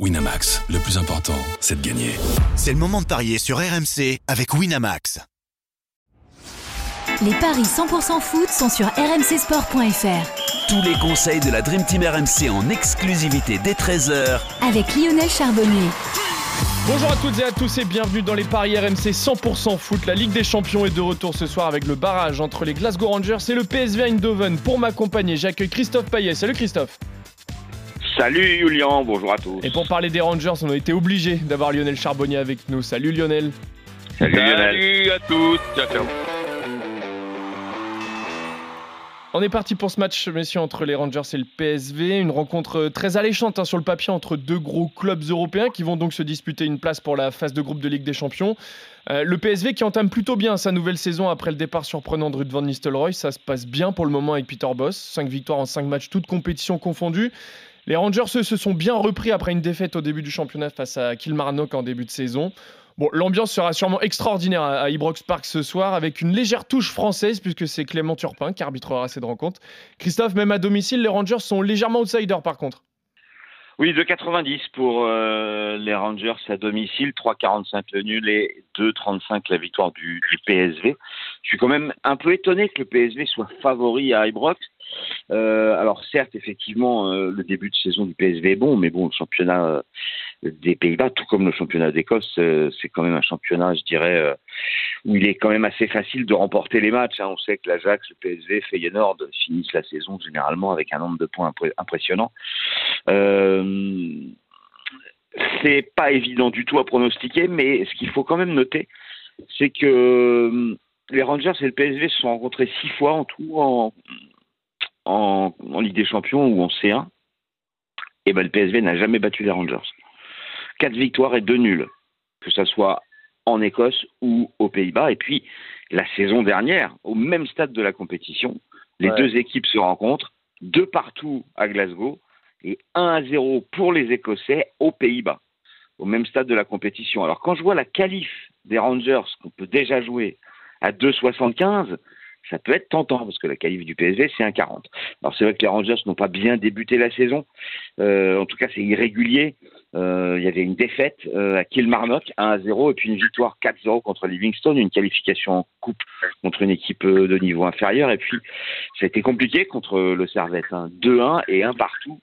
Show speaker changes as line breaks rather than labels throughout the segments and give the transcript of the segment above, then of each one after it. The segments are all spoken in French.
Winamax, le plus important, c'est de gagner.
C'est le moment de parier sur RMC avec Winamax.
Les paris 100% foot sont sur rmcsport.fr.
Tous les conseils de la Dream Team RMC en exclusivité dès 13h
Avec Lionel Charbonnier.
Bonjour à toutes et à tous et bienvenue dans les paris RMC 100% foot. La Ligue des Champions est de retour ce soir avec le barrage entre les Glasgow Rangers et le PSV Eindhoven. Pour m'accompagner, j'accueille Christophe Payet. Salut Christophe.
Salut Julien, bonjour à tous.
Et pour parler des Rangers, on a été obligé d'avoir Lionel Charbonnier avec nous. Salut Lionel.
Salut, Lionel.
Salut à tous. Ciao, ciao.
On est parti pour ce match, messieurs, entre les Rangers et le PSV. Une rencontre très alléchante hein, sur le papier entre deux gros clubs européens qui vont donc se disputer une place pour la phase de groupe de Ligue des Champions. Euh, le PSV qui entame plutôt bien sa nouvelle saison après le départ surprenant de Ruud van Nistelrooy. Ça se passe bien pour le moment avec Peter Boss. 5 victoires en 5 matchs, toutes compétitions confondues. Les Rangers se sont bien repris après une défaite au début du championnat face à Kilmarnock en début de saison. Bon, l'ambiance sera sûrement extraordinaire à Ibrox Park ce soir avec une légère touche française puisque c'est Clément Turpin qui arbitrera cette rencontre. Christophe, même à domicile, les Rangers sont légèrement outsiders par contre.
Oui, 2,90 pour euh, les Rangers à domicile, 3,45 le nul et 2,35 la victoire du, du, PSV. Je suis quand même un peu étonné que le PSV soit favori à Ibrox. Euh, alors certes, effectivement, euh, le début de saison du PSV est bon, mais bon, le championnat euh, des Pays-Bas, tout comme le championnat d'Écosse, c'est quand même un championnat, je dirais, où il est quand même assez facile de remporter les matchs. Hein. On sait que l'Ajax, le PSV, Feyenoord finissent la saison généralement avec un nombre de points impré impressionnant. C'est pas évident du tout à pronostiquer, mais ce qu'il faut quand même noter, c'est que les Rangers et le PSV se sont rencontrés six fois en tout en, en, en Ligue des Champions ou en C1. Et ben le PSV n'a jamais battu les Rangers. Quatre victoires et deux nuls, que ce soit en Écosse ou aux Pays-Bas. Et puis, la saison dernière, au même stade de la compétition, les ouais. deux équipes se rencontrent, deux partout à Glasgow et 1 à 0 pour les Écossais aux Pays-Bas, au même stade de la compétition. Alors, quand je vois la qualif des Rangers qu'on peut déjà jouer à 2,75, ça peut être tentant parce que la qualif du PSV c'est un 40. Alors c'est vrai que les Rangers n'ont pas bien débuté la saison. Euh, en tout cas c'est irrégulier. Euh, il y avait une défaite euh, à Kilmarnock 1 à 0 et puis une victoire 4-0 contre Livingston, une qualification en coupe contre une équipe de niveau inférieur et puis ça a été compliqué contre le Servette, hein. 2-1 et un partout.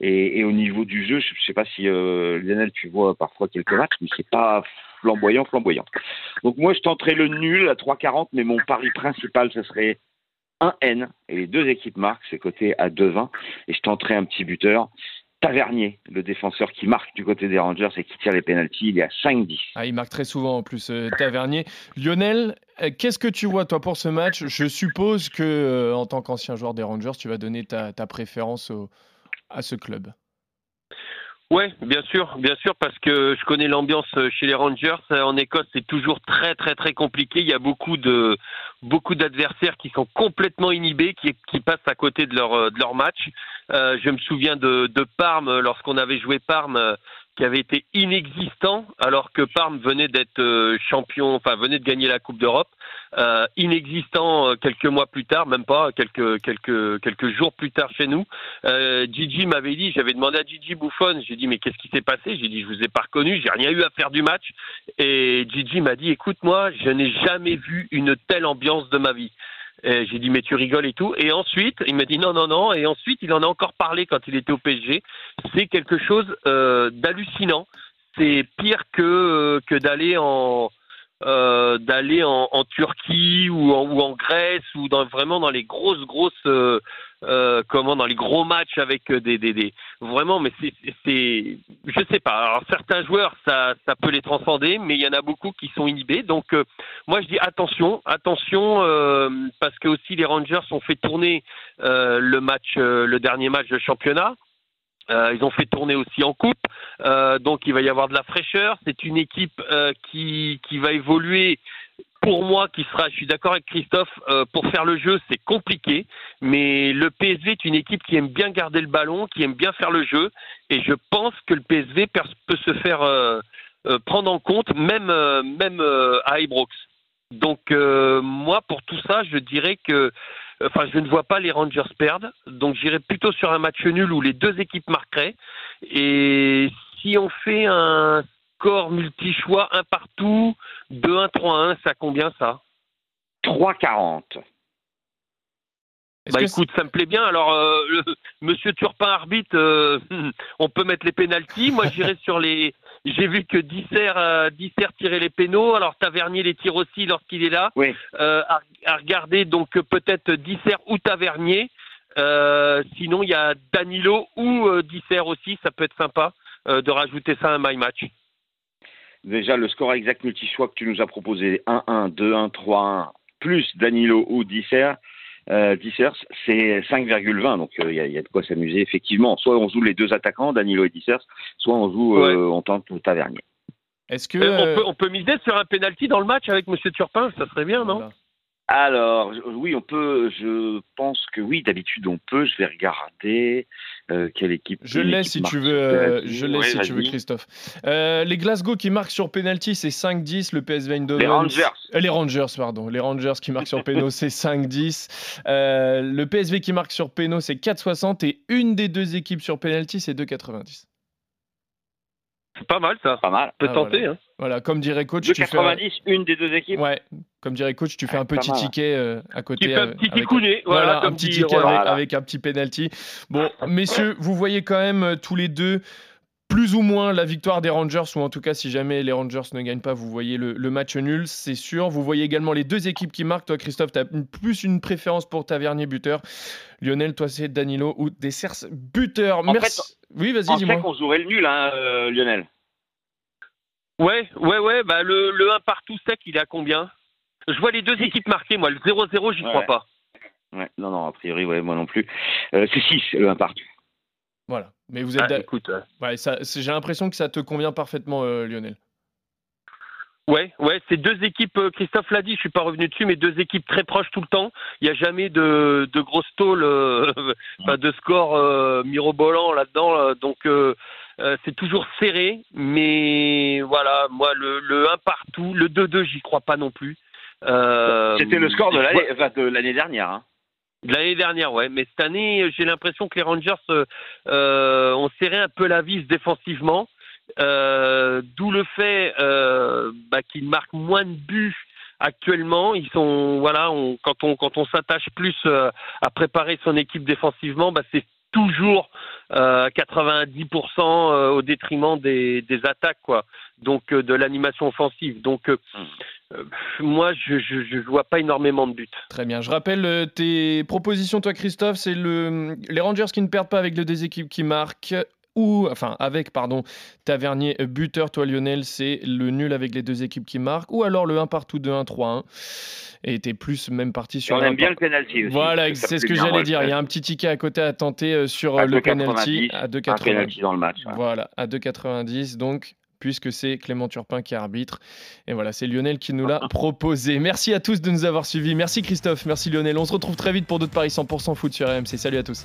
Et, au niveau du jeu, je ne sais pas si euh, Lionel, tu vois parfois quelques matchs, mais c'est pas flamboyant, flamboyant. Donc moi, je tenterai le nul à 3,40, mais mon pari principal, ce serait un N, et les deux équipes marquent, c'est coté à 2,20, et je tenterai un petit buteur. Tavernier, le défenseur qui marque du côté des Rangers et qui tire les pénalties, il est à 5-10.
Ah, il marque très souvent en plus, euh, Tavernier. Lionel, euh, qu'est-ce que tu vois toi pour ce match? Je suppose que, en tant qu'ancien joueur des Rangers, tu vas donner ta préférence au, à ce club.
Oui, bien sûr, bien sûr, parce que je connais l'ambiance chez les Rangers. En Écosse, c'est toujours très, très, très compliqué. Il y a beaucoup de beaucoup d'adversaires qui sont complètement inhibés, qui, passent à côté de leur de leur match. Euh, je me souviens de, de Parme lorsqu'on avait joué Parme qui avait été inexistant alors que Parme venait d'être euh, champion, enfin venait de gagner la Coupe d'Europe, euh, inexistant euh, quelques mois plus tard, même pas quelques quelques quelques jours plus tard chez nous. Euh, Gigi m'avait dit, j'avais demandé à Gigi Bouffon, j'ai dit mais qu'est-ce qui s'est passé? J'ai dit je vous ai pas reconnu, j'ai rien eu à faire du match. Et Gigi m'a dit écoute moi, je n'ai jamais vu une telle ambiance de ma vie. J'ai dit mais tu rigoles et tout. Et ensuite, il m'a dit non non non. Et ensuite, il en a encore parlé quand il était au PSG. C'est quelque chose euh, d'hallucinant. C'est pire que que d'aller en euh, d'aller en, Turquie ou en, Grèce ou vraiment dans les grosses grosses euh, euh, comment dans les gros matchs avec des des, des vraiment mais c'est c'est je sais pas alors certains joueurs ça ça peut les transcender mais il y en a beaucoup qui sont inhibés donc euh, moi je dis attention attention euh, parce que aussi les Rangers ont fait tourner le match le dernier match de championnat euh, ils ont fait tourner aussi en coupe, euh, donc il va y avoir de la fraîcheur. C'est une équipe euh, qui, qui va évoluer. Pour moi, qui sera, je suis d'accord avec Christophe, euh, pour faire le jeu, c'est compliqué, mais le PSV est une équipe qui aime bien garder le ballon, qui aime bien faire le jeu, et je pense que le PSV peut se faire euh, prendre en compte, même, même à Ibrox. Donc moi, pour tout ça, je dirais que Enfin, je ne vois pas les Rangers perdre. Donc, j'irai plutôt sur un match nul où les deux équipes marqueraient. Et si on fait un score multi-choix, un partout, 2-1, 3-1, ça combien ça
3,40.
Est-ce
Bah écoute, ça me plaît bien. Alors, euh, le- Monsieur Turpin arbitre, euh, on peut mettre les pénalties. Moi, j'irai sur les. J'ai vu que Disser, euh, Disser tirait les pénaux. Alors Tavernier les tire aussi lorsqu'il est là.
Oui.
Euh, à, à regarder donc peut-être Disser ou Tavernier. Euh, sinon, il y a Danilo ou euh, Disser aussi. Ça peut être sympa euh, de rajouter ça à un my match.
Déjà, le score exact multi-choix que tu nous as proposé, 1-1, 2-1, 3-1, plus Danilo ou Disser, euh, Disser, c'est 5,20. Donc, euh, il y, a- il y a de quoi s'amuser, effectivement. Soit on joue les deux attaquants, Danilo et Disser, soit on joue, euh, on tente Tavernier.
Est-ce que.
Euh,
euh,
on, peut, on peut miser sur un penalty dans le match avec Monsieur Turpin? Ça serait bien, non?
Voilà.
Alors, oui, on peut, je pense que oui, d'habitude on peut. Je vais regarder euh, quelle équipe.
Je le laisse si tu veux, euh, je
Ouais,
si tu veux. Christophe. Euh, les Glasgow qui marquent sur penalty, c'est 5-10. Le PSV Eindhoven.
Les Rangers.
Euh, les Rangers, pardon. Les Rangers qui marquent sur péno, c'est 5-10. Euh, le PSV qui marque sur péno, c'est 4-60. Et une des deux équipes sur penalty, c'est 2-90.
C'est pas mal ça.
Pas mal.
On peut
Ah,
tenter.
voilà.
Hein.
Voilà, comme dirait coach, tu fais. un-
2,90, une des deux équipes.
Ouais, comme dirait coach, tu fais
Ah,
un petit ticket euh, à côté.
Un
euh,
petit
avec-. Voilà,
Voilà,
un petit
dit,
ticket
voilà.
avec, avec un petit penalty. Bon, messieurs, vous voyez quand même euh, tous les deux plus ou moins la victoire des Rangers, ou en tout cas, si jamais les Rangers ne gagnent pas, vous voyez le, le match nul, c'est sûr. Vous voyez également les deux équipes qui marquent. Toi, Christophe, tu as plus une préférence pour Tavernier buteur. Lionel, toi, c'est Danilo ou Dessers buteur.
En
Merci. oui, vas-y,
En
dis-moi.
fait, on jouerait le nul, hein, euh, Lionel.
Ouais, ouais, ouais. Bah, le, le 1 partout sec, il est à combien? Je vois les deux équipes marquées, moi. Le 0-0, j'y crois pas.
Ouais, non, non, a priori, ouais, moi non plus. Euh, c'est 6, le 1 partout.
Voilà. Mais vous êtes.
Ah, écoute, euh,
ouais, ça- c'est- J'ai l'impression que ça te convient parfaitement, euh, Lionel.
ouais, ouais, c'est deux équipes. euh, Christophe l'a dit, je suis pas revenu dessus, mais deux équipes très proches tout le temps. Il n'y a jamais de, de grosses tôles, euh, enfin, de score euh, mirobolant là-dedans. là. donc, euh, euh, c'est toujours serré. Mais voilà, moi, le, le 1 partout, le 2-2, j'y crois pas non plus. Euh,
C'était le score de l'année enfin, de l'année dernière. Hein.
De L'année dernière, ouais. Mais cette année, j'ai l'impression que les Rangers euh, euh, ont serré un peu la vis défensivement. Euh, D'où le fait euh, bah, qu'ils marquent moins de buts actuellement. Ils sont, voilà, on- quand on quand on s'attache plus à préparer son équipe défensivement, bah, c'est toujours euh, 90% euh, au détriment des, des attaques, quoi. Donc euh, de l'animation offensive. Donc euh, euh, moi, je, je je vois pas énormément de buts.
Très bien. Je rappelle euh, tes propositions, toi, Christophe. C'est le, les Rangers qui ne perdent pas avec les deux équipes qui marquent. Ou, enfin, avec, pardon, Tavernier buteur, toi, Lionel, c'est le nul avec les deux équipes qui marquent. Ou alors le 1 partout, 2-1, 3-1. Et t'es plus même parti sur
on aime
1
bien le penalty aussi.
Voilà, c'est ce que j'allais dire. Il y a un petit ticket à côté à tenter euh, sur
À
euh, le penalty
2,90,
à
Un
2,90.
penalty dans le match. ouais.
Voilà, à 2,90 donc, puisque c'est Clément Turpin qui arbitre. Et voilà, c'est Lionel qui nous l'a proposé. Merci à tous de nous avoir suivis. Merci Christophe, merci Lionel. On se retrouve très vite pour d'autres paris 100% foot sur RMC. Salut à tous.